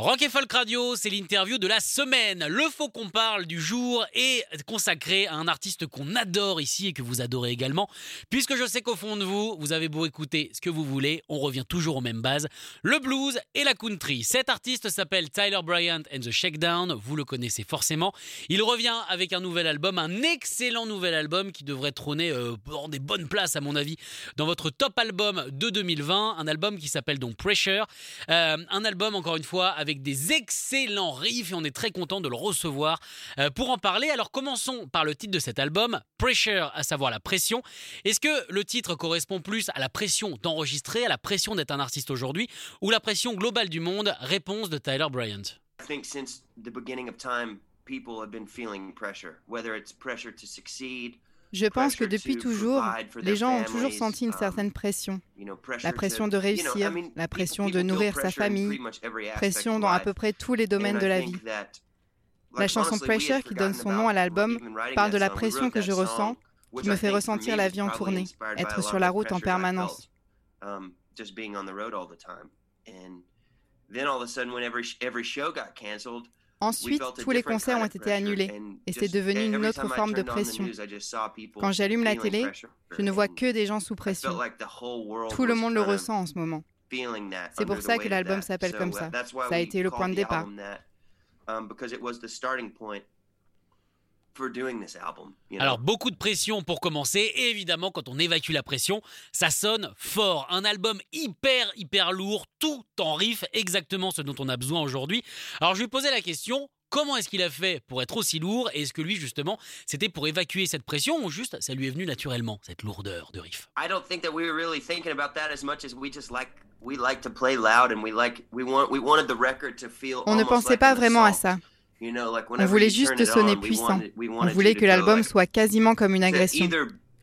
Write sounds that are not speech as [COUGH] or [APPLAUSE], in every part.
Rock et Folk Radio, c'est l'interview de la semaine. Le faux qu'on parle du jour est consacré à un artiste qu'on adore ici et que vous adorez également. Puisque je sais qu'au fond de vous, vous avez beau écouter ce que vous voulez, on revient toujours aux mêmes bases, le blues et la country. Cet artiste s'appelle Tyler Bryant and the Shakedown, vous le connaissez forcément. Il revient avec un nouvel album, un excellent nouvel album qui devrait trôner euh, des bonnes places à mon avis dans votre top album de 2020, un album qui s'appelle donc Pressure, Euh, un album encore une fois avec des excellents riffs et on est très content de le recevoir euh, pour en parler. Alors commençons par le titre de cet album, Pressure, à savoir la pression. Est-ce que le titre correspond plus à la pression d'enregistrer, à la pression d'être un artiste aujourd'hui, ou la pression globale du monde? Réponse de Tyler Bryant. I think since the beginning of time, people have been feeling pressure, whether it's pressure to succeed, Je pense que depuis to toujours, les gens ont toujours senti une um, certaine pression. La pression de réussir, la pression de nourrir sa famille, pression dans à peu près tous les domaines de la vie. La chanson Pressure, qui donne son nom à l'album, parle de la pression que je ressens, qui me fait ressentir la vie en tournée, être sur of la route en permanence. Ensuite, tous les concerts ont été annulés et c'est devenu une autre forme de pression. Quand j'allume la télé, je ne vois que des gens sous pression. Tout le monde le ressent en ce moment. C'est pour ça que l'album s'appelle comme uh, ça. Ça a été le point de départ. For doing this album. you know? Alors beaucoup de pression pour commencer et évidemment quand on évacue la pression, ça sonne fort. Un album hyper hyper lourd, tout en riff, exactement ce dont on a besoin aujourd'hui. Alors je lui posais la question, comment est-ce qu'il a fait pour être aussi lourd? Et est-ce que lui justement c'était pour évacuer cette pression ou juste ça lui est venu naturellement cette lourdeur de riff? I don't think that we were really thinking about that as much as we just like we like to play loud and we like we want we wanted the record to feel On ne pensait like pas vraiment à ça. On voulait juste sonner puissant. On voulait que l'album soit quasiment comme une agression.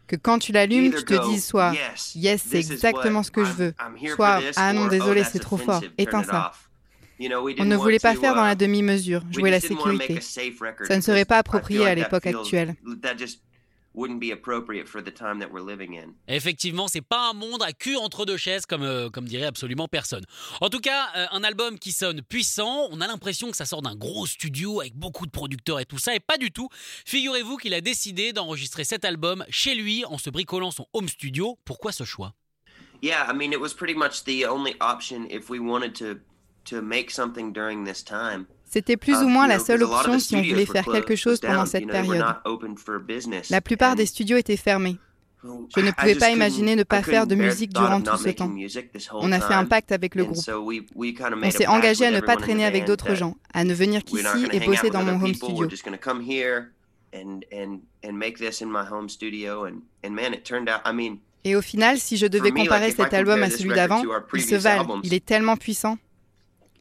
Que quand tu l'allumes, tu te dises soit yes, c'est exactement ce que je veux. Soit Ah non, oh, désolé, c'est trop fort. Éteins ça. On ne voulait pas faire dans uh, la demi-mesure, jouer la sécurité. Ça ne serait pas approprié à l'époque actuelle. Wouldn't be appropriate for the time that we're living in. Effectivement, c'est pas un monde à cul entre deux chaises comme, euh, comme dirait absolument personne. En tout cas, euh, un album qui sonne puissant, on a l'impression que ça sort d'un gros studio avec beaucoup de producteurs et tout ça, et pas du tout. Figurez-vous qu'il a décidé d'enregistrer cet album chez lui en se bricolant son home studio. Pourquoi ce choix? Yeah, I mean, it was pretty much the only option if we wanted to to make something during this time. C'était plus ou moins la know, seule option si on voulait faire quelque chose pendant cette période. La plupart des studios étaient fermés. Je ne pouvais pas imaginer ne pas faire de musique durant tout ce temps. On a fait un pacte avec le groupe. On s'est engagé à ne pas traîner avec d'autres gens, à ne venir qu'ici et bosser dans mon home studio. Et au final, si je devais comparer cet album à celui d'avant, il se valent. Il est tellement puissant.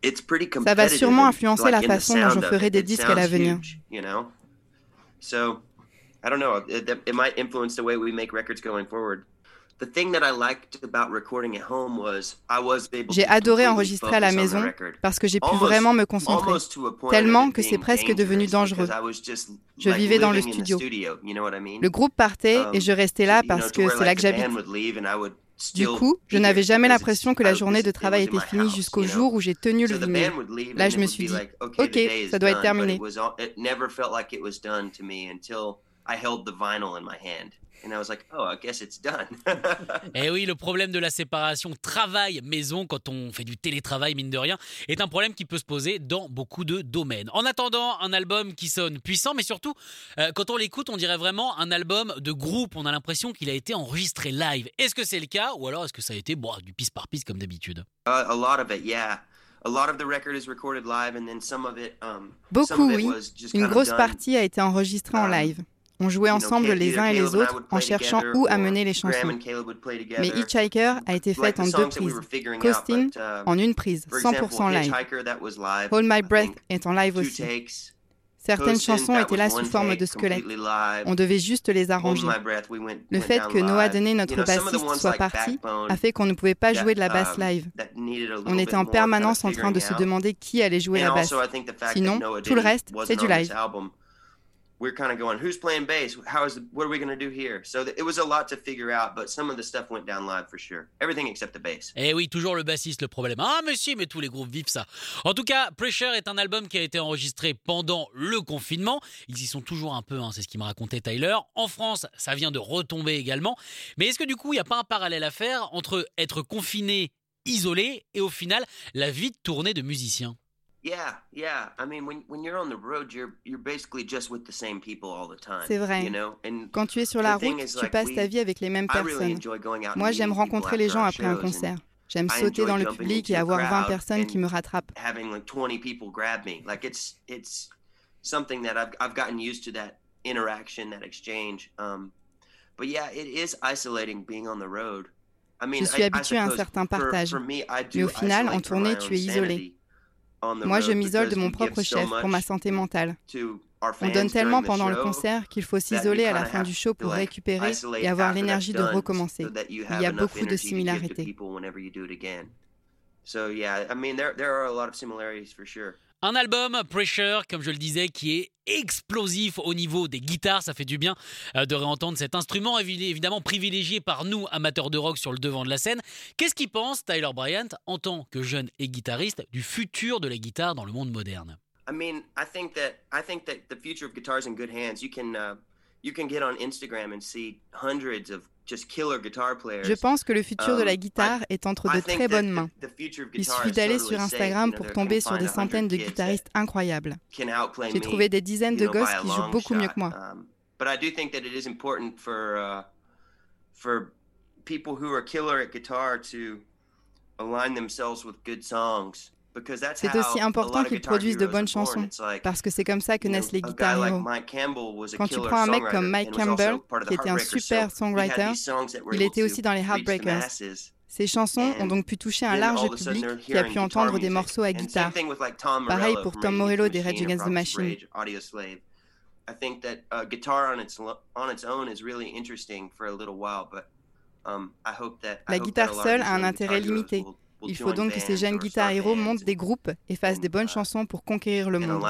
It's pretty Ça va sûrement influencer la façon dont je ferai des disques à l'avenir. huge, You know, so I don't know. It, it might influence the way we make records going forward. The thing that I liked about recording at home was I was able J'ai to adoré enregistrer à la maison parce que j'ai pu vraiment me concentrer. tellement que c'est presque devenu dangereux. Je vivais dans le living in the studio. Le groupe partait et je restais là Um, you know, parce que c'est là que j'habite. Du coup, je n'avais jamais l'impression que la journée de travail était finie jusqu'au jour où j'ai tenu le leave Là, je me suis dit, ok, ça doit être terminé. And I was like, oh, I guess it's done. [LAUGHS] Eh oui, le problème de la séparation travail-maison quand on fait du télétravail, mine de rien, est un problème qui peut se poser dans beaucoup de domaines. En attendant, un album qui sonne puissant, mais surtout, euh, quand on l'écoute, on dirait vraiment un album de groupe. On a l'impression qu'il a été enregistré live. Est-ce que c'est le cas ou alors est-ce que ça a été bon, du piste par piste comme d'habitude? Uh, a lot of it, yeah. Um, Beaucoup, oui. Une grosse partie a été enregistrée en um, live. On jouait ensemble les uns et les autres en cherchant où amener les chansons. Mais. Hitchhiker a été faite en deux prises. Costin uh, en une prise, for example, 100% live. Hold My Breath est en live aussi. Certaines chansons étaient là sous forme de squelette. On devait juste les arranger. Le fait que Noah You notre bassiste soit parti a fait qu'on ne pouvait pas jouer de la basse um, live. On était en permanence en train de se demander qui allait jouer la basse. Sinon, tout le reste, c'est du live. We're kind of going, who's playing bass? How is what are we going to do here? So it was a lot to figure out, but some of the stuff went down live for sure. Everything except the bass. Eh oui, toujours le bassiste le problème. Ah si, mais tous les groupes vivent ça. En tout cas, Pressure est un album qui a été enregistré pendant le confinement. Ils y sont toujours un peu, hein, c'est ce qu'il me racontait Tyler. En France, ça vient de retomber également. Mais est-ce que du coup, il n'y a pas un parallèle à faire entre être confiné, isolé, et au final, la vie de tournée de musicien Yeah, yeah. I mean, when when you're on the road, you're you're basically just with the same people all the time. C'est vrai. You know, and Quand tu es sur la route, is, tu like, passes we- ta vie avec les mêmes really personnes. and Moi, j'aime rencontrer les gens après un concert. J'aime sauter dans le public et avoir 20 crowd personnes qui me rattrapent. having like 20 people grab me. Like it's it's something that I've I've gotten used to that interaction, that exchange. Um, but yeah, it is isolating being on the road. I mean, Je suis habitué à un certain partage. Mais au final, en tournée, tu es isolé. Moi, je m'isole de mon propre chef pour ma santé mentale. On donne tellement pendant le concert qu'il faut s'isoler à la fin du show pour récupérer et avoir l'énergie de recommencer. Il y a beaucoup de similarités. Un album, Pressure, comme je le disais, qui est explosif au niveau des guitares. Ça fait du bien euh, de réentendre cet instrument, évi- évidemment privilégié par nous, amateurs de rock, sur le devant de la scène. Qu'est-ce qu'il pense, Tyler Bryant, en tant que jeune et guitariste, du futur de la guitare dans le monde moderne? I mean, I think that I think that the future of guitar is in good hands. You can uh, you can get on Instagram and see hundreds of just killer guitar players. Je pense que le futur de la Um, guitare est entre de très bonnes mains. Il suffit d'aller sur. Instagram pour tomber can sur des find 100 centaines de guitaristes incroyables. J'ai trouvé des dizaines de gosses qui jouent beaucoup mieux que moi. But I do think that it is important for for people who are killer at guitar to align themselves with good songs C'est aussi important qu'ils produisent de bonnes chansons, parce que c'est comme ça que naissent les a guy guitar like héros. Mike Campbell was a Quand tu prends un mec comme Mike Campbell, qui était un super songwriter, il était aussi dans les Heartbreakers. Ces chansons ont donc pu toucher un large public qui a pu entendre des morceaux à guitare. Pareil pour Tom Morello des Rage Against the Machine. Rage, Audio Slave. I think that uh, guitar on its lo- on its own is really interesting for a little while, but um, I hope that I La guitare seule a un intérêt limité. Il faut donc que ces jeunes guitar héros montent des groupes et fassent and, des bonnes uh, chansons pour conquérir le monde.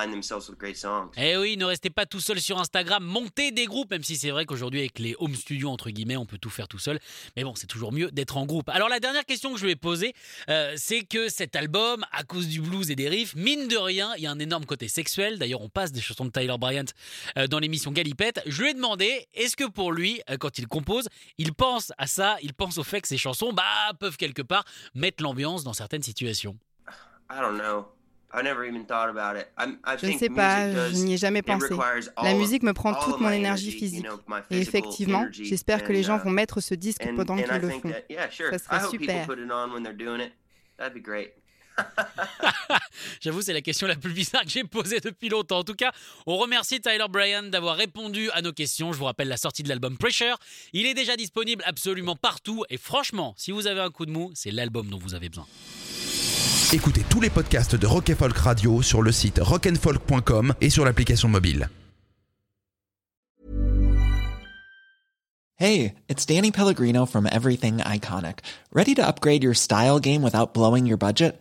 Eh oui, ne restez pas tout seul sur Instagram, montez des groupes, même si c'est vrai qu'aujourd'hui avec les home studios entre guillemets, on peut tout faire tout seul. Mais bon, c'est toujours mieux d'être en groupe. Alors la dernière question que je vais poser, euh, c'est que cet album, à cause du blues et des riffs, mine de rien, il y a un énorme côté sexuel. D'ailleurs, on passe des chansons de Tyler Bryant euh, dans l'émission Galipette. Je lui ai demandé, est-ce que pour lui, euh, quand il compose, il pense à ça, il pense au fait que ces chansons, bah, peuvent quelque part mettre l'ambiance dans certaines situations. I don't know. I never even thought about it. I'm, I Je ne think sais pas, je n'y ai jamais it pensé. requires all La musique me prend toute mon énergie physique. Et effectivement, j'espère que les gens uh, vont mettre ce disque pendant qu'ils le font. Ça serait super. [LAUGHS] J'avoue, c'est la question la plus bizarre que j'ai posée depuis longtemps. En tout cas, on remercie Tyler Bryan d'avoir répondu à nos questions. Je vous rappelle la sortie de l'album Pressure. Il est déjà disponible absolument partout. Et franchement, si vous avez un coup de mou, c'est l'album dont vous avez besoin. Écoutez tous les podcasts de Rock and Folk Radio sur le site rockandfolk.com et sur l'application mobile. Hey, it's Danny Pellegrino from Everything Iconic. Ready to upgrade your style game without blowing your budget?